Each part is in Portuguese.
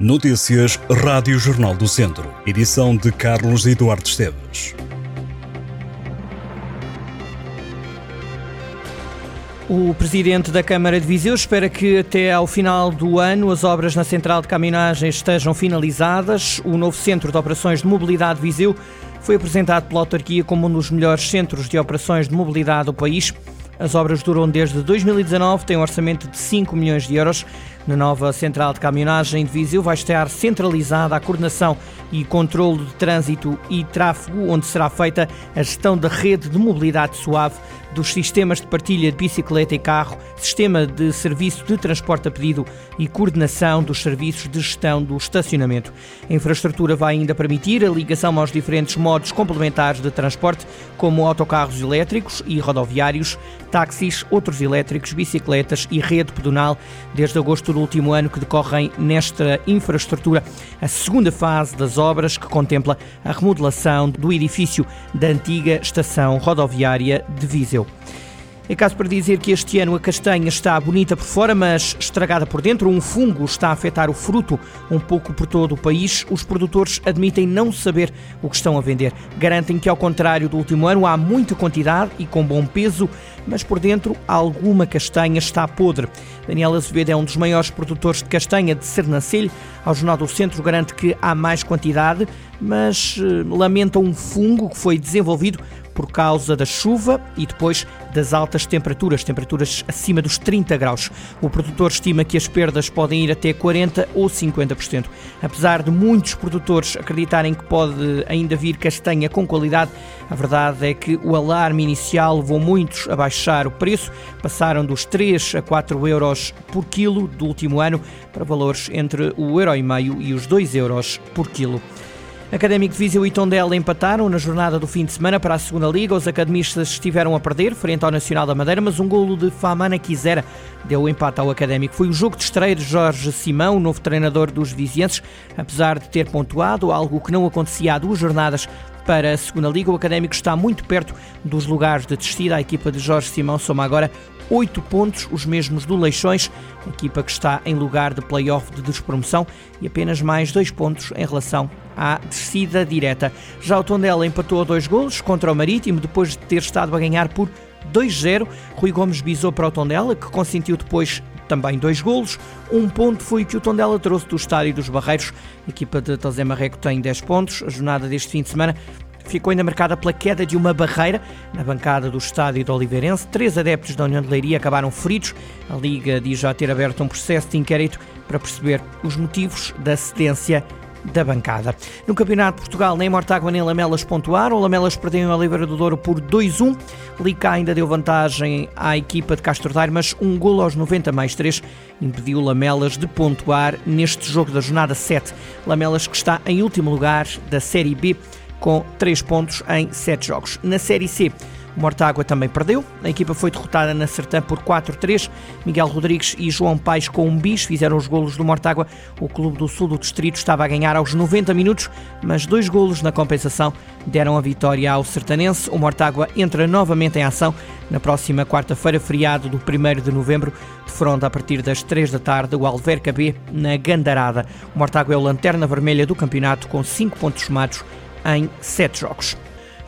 Notícias Rádio Jornal do Centro. Edição de Carlos Eduardo Esteves. O presidente da Câmara de Viseu espera que até ao final do ano as obras na central de caminhagem estejam finalizadas. O novo Centro de Operações de Mobilidade de Viseu foi apresentado pela autarquia como um dos melhores centros de operações de mobilidade do país. As obras duram desde 2019, têm um orçamento de 5 milhões de euros. Na nova central de caminhonagem de Viseu vai estar centralizada a coordenação e controle de trânsito e tráfego, onde será feita a gestão da rede de mobilidade suave dos sistemas de partilha de bicicleta e carro, sistema de serviço de transporte a pedido e coordenação dos serviços de gestão do estacionamento. A infraestrutura vai ainda permitir a ligação aos diferentes modos complementares de transporte, como autocarros elétricos e rodoviários, táxis, outros elétricos, bicicletas e rede pedonal, desde agosto do último ano que decorrem nesta infraestrutura a segunda fase das obras que contempla a remodelação do edifício da antiga estação rodoviária de Viseu. É caso para dizer que este ano a castanha está bonita por fora, mas estragada por dentro. Um fungo está a afetar o fruto um pouco por todo o país. Os produtores admitem não saber o que estão a vender. Garantem que, ao contrário do último ano, há muita quantidade e com bom peso, mas por dentro alguma castanha está podre. Daniel Azevedo é um dos maiores produtores de castanha de Sernancelho. Ao Jornal do Centro garante que há mais quantidade, mas eh, lamenta um fungo que foi desenvolvido por causa da chuva e depois das altas temperaturas, temperaturas acima dos 30 graus. O produtor estima que as perdas podem ir até 40% ou 50%. Apesar de muitos produtores acreditarem que pode ainda vir castanha com qualidade, a verdade é que o alarme inicial levou muitos a baixar o preço, passaram dos 3 a 4 euros por quilo do último ano para valores entre o euro e meio e os 2 euros por quilo. Académico de Viseu e Tondela empataram na jornada do fim de semana para a segunda Liga. Os academistas estiveram a perder frente ao Nacional da Madeira, mas um golo de Famana Quisera deu o empate ao Académico. Foi o jogo de estreia de Jorge Simão, novo treinador dos vizienses, apesar de ter pontuado, algo que não acontecia há duas jornadas para a segunda Liga. O Académico está muito perto dos lugares de descida. A equipa de Jorge Simão soma agora 8 pontos, os mesmos do Leixões, equipa que está em lugar de play-off de despromoção, e apenas mais 2 pontos em relação à descida direta. Já o Tondela empatou a dois golos contra o Marítimo, depois de ter estado a ganhar por 2-0. Rui Gomes bisou para o Tondela, que consentiu depois também dois golos. Um ponto foi que o Tondela trouxe do estádio dos Barreiros. A equipa de José Marreco tem 10 pontos. A jornada deste fim de semana ficou ainda marcada pela queda de uma barreira na bancada do estádio do Oliveirense. Três adeptos da União de Leiria acabaram feridos. A Liga diz já ter aberto um processo de inquérito para perceber os motivos da cedência da bancada. No Campeonato de Portugal, nem Mortágua nem Lamelas pontuaram. O Lamelas perdeu em Oliveira do Douro por 2-1. Lica ainda deu vantagem à equipa de Castro Daire, mas um golo aos 90 mais 3 impediu Lamelas de pontuar neste jogo da jornada 7. Lamelas que está em último lugar da Série B com 3 pontos em 7 jogos. Na Série C, o Mortágua também perdeu. A equipa foi derrotada na Sertã por 4-3. Miguel Rodrigues e João Paes com um bis fizeram os golos do Mortágua. O clube do sul do distrito estava a ganhar aos 90 minutos, mas dois golos na compensação deram a vitória ao sertanense. O Mortágua entra novamente em ação na próxima quarta-feira, feriado do 1 de novembro, de fronte a partir das 3 da tarde, o Alverca B na Gandarada. O Mortágua é o lanterna vermelha do campeonato com 5 pontos somados em 7 jogos.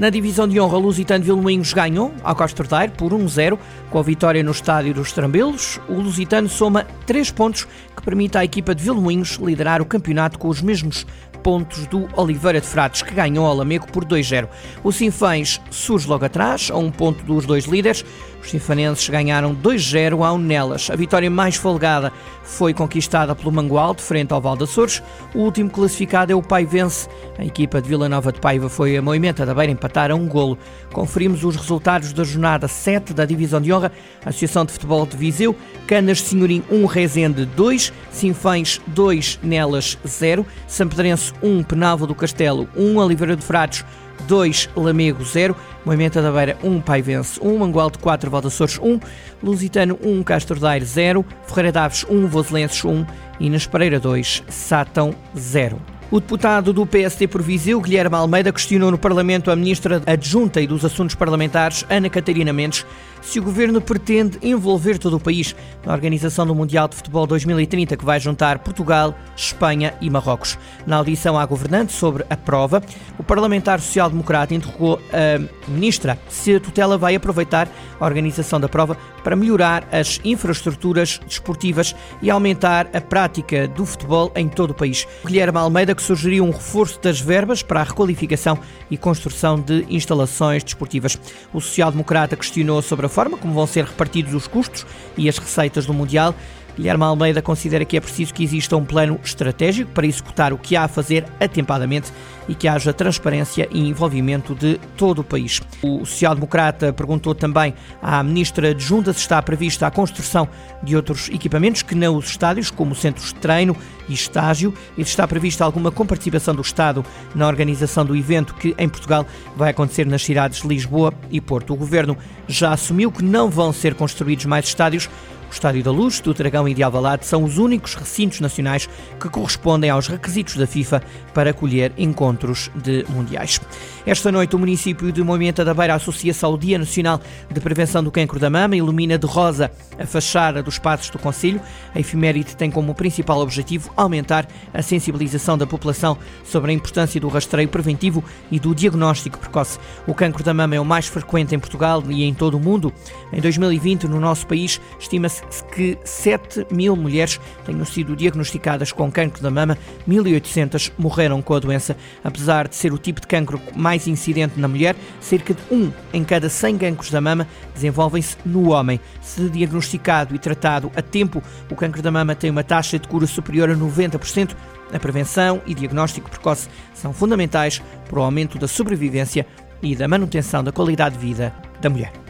Na divisão de honra, Lusitano Vilmoinhos ganhou ao Castordeiro por 1-0 com a vitória no estádio dos Trambelos. O Lusitano soma 3 pontos que permite à equipa de Vilmoinhos liderar o campeonato com os mesmos pontos do Oliveira de Frades, que ganhou ao Lamego por 2-0. O Sinfãs surge logo atrás, a um ponto dos dois líderes. Os sinfanenses ganharam 2-0 ao Nelas. A vitória mais folgada foi conquistada pelo Mangualde, frente ao Val Açores. O último classificado é o Paivense. A equipa de Vila Nova de Paiva foi a Moimenta da Beira empatar a um golo. Conferimos os resultados da jornada 7 da Divisão de Honra. Associação de Futebol de Viseu, Canas Senhorim 1, Rezende 2, Sinfãs 2, Nelas 0, Sampedrense 1, Penalva do Castelo 1, Oliveira de Frades 2, Lamego 0, Moimenta da Beira 1, Paivense 1, Mangualde 4, Valdaçores 1, Lusitano 1, Castro Daire 0, Ferreira Daves 1, Voselenses 1 e Nas Pereira 2, Sátão 0. O deputado do PSD por Viseu, Guilherme Almeida, questionou no Parlamento a ministra adjunta e dos Assuntos Parlamentares, Ana Catarina Mendes, se o governo pretende envolver todo o país na organização do Mundial de Futebol 2030, que vai juntar Portugal, Espanha e Marrocos. Na audição à governante sobre a prova, o parlamentar social-democrata interrogou a ministra se a tutela vai aproveitar a organização da prova para melhorar as infraestruturas desportivas e aumentar a prática do futebol em todo o país. Guilherme Almeida que sugeriu um reforço das verbas para a requalificação e construção de instalações desportivas. O social-democrata questionou sobre a forma como vão ser repartidos os custos e as receitas do Mundial Guilherme Almeida considera que é preciso que exista um plano estratégico para executar o que há a fazer atempadamente e que haja transparência e envolvimento de todo o país. O social-democrata perguntou também à ministra adjunta se está prevista a construção de outros equipamentos que não os estádios, como centros de treino e estágio, e se está prevista alguma comparticipação do Estado na organização do evento que em Portugal vai acontecer nas cidades de Lisboa e Porto. O governo já assumiu que não vão ser construídos mais estádios o Estádio da Luz, do Dragão e de Alvalade são os únicos recintos nacionais que correspondem aos requisitos da FIFA para acolher encontros de mundiais. Esta noite, o município de Moimenta da Beira associa-se ao Dia Nacional de Prevenção do Cancro da Mama ilumina de rosa a fachada dos passos do Conselho. A efeméride tem como principal objetivo aumentar a sensibilização da população sobre a importância do rastreio preventivo e do diagnóstico precoce. O cancro da mama é o mais frequente em Portugal e em todo o mundo. Em 2020, no nosso país, estima-se que 7 mil mulheres tenham sido diagnosticadas com cancro da mama, 1.800 morreram com a doença. Apesar de ser o tipo de cancro mais incidente na mulher, cerca de 1 em cada 100 cancros da mama desenvolvem-se no homem. Se diagnosticado e tratado a tempo, o cancro da mama tem uma taxa de cura superior a 90%. A prevenção e diagnóstico precoce são fundamentais para o aumento da sobrevivência e da manutenção da qualidade de vida da mulher.